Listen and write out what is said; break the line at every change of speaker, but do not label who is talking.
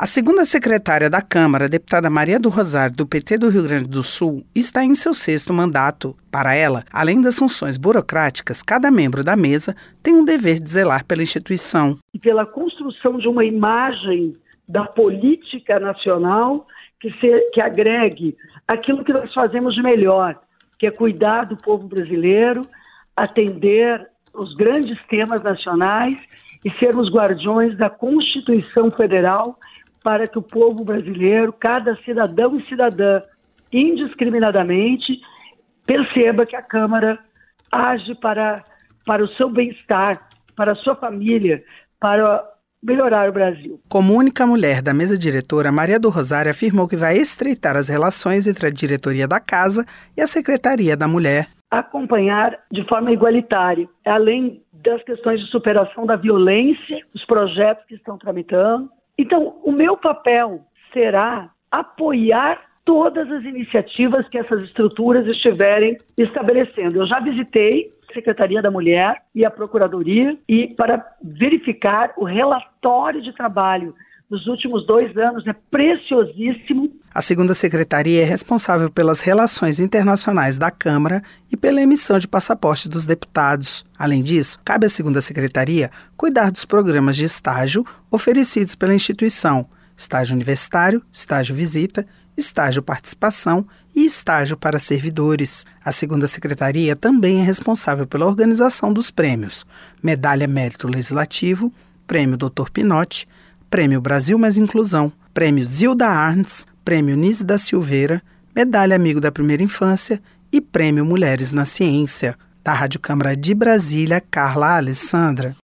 A segunda secretária da Câmara, deputada Maria do Rosário, do PT do Rio Grande do Sul, está em seu sexto mandato. Para ela, além das funções burocráticas, cada membro da mesa tem um dever de zelar pela instituição.
E pela construção de uma imagem da política nacional que, se, que agregue aquilo que nós fazemos de melhor, que é cuidar do povo brasileiro, atender os grandes temas nacionais e sermos guardiões da Constituição Federal para que o povo brasileiro, cada cidadão e cidadã, indiscriminadamente, perceba que a Câmara age para, para o seu bem-estar, para a sua família, para melhorar o Brasil.
Como única mulher da mesa diretora, Maria do Rosário afirmou que vai estreitar as relações entre a diretoria da Casa e a Secretaria da Mulher.
Acompanhar de forma igualitária, além das questões de superação da violência, os projetos que estão tramitando, então, o meu papel será apoiar todas as iniciativas que essas estruturas estiverem estabelecendo. Eu já visitei a Secretaria da Mulher e a Procuradoria e para verificar o relatório de trabalho dos últimos dois anos é preciosíssimo.
A segunda secretaria é responsável pelas relações internacionais da Câmara e pela emissão de passaporte dos deputados. Além disso, cabe à segunda secretaria cuidar dos programas de estágio oferecidos pela instituição: estágio universitário, estágio visita, estágio participação e estágio para servidores. A segunda secretaria também é responsável pela organização dos prêmios: Medalha Mérito Legislativo, Prêmio Dr. Pinotti, Prêmio Brasil Mais Inclusão, Prêmio Zilda Arns, Prêmio Nise da Silveira, Medalha Amigo da Primeira Infância e Prêmio Mulheres na Ciência. Da Rádio Câmara de Brasília, Carla Alessandra.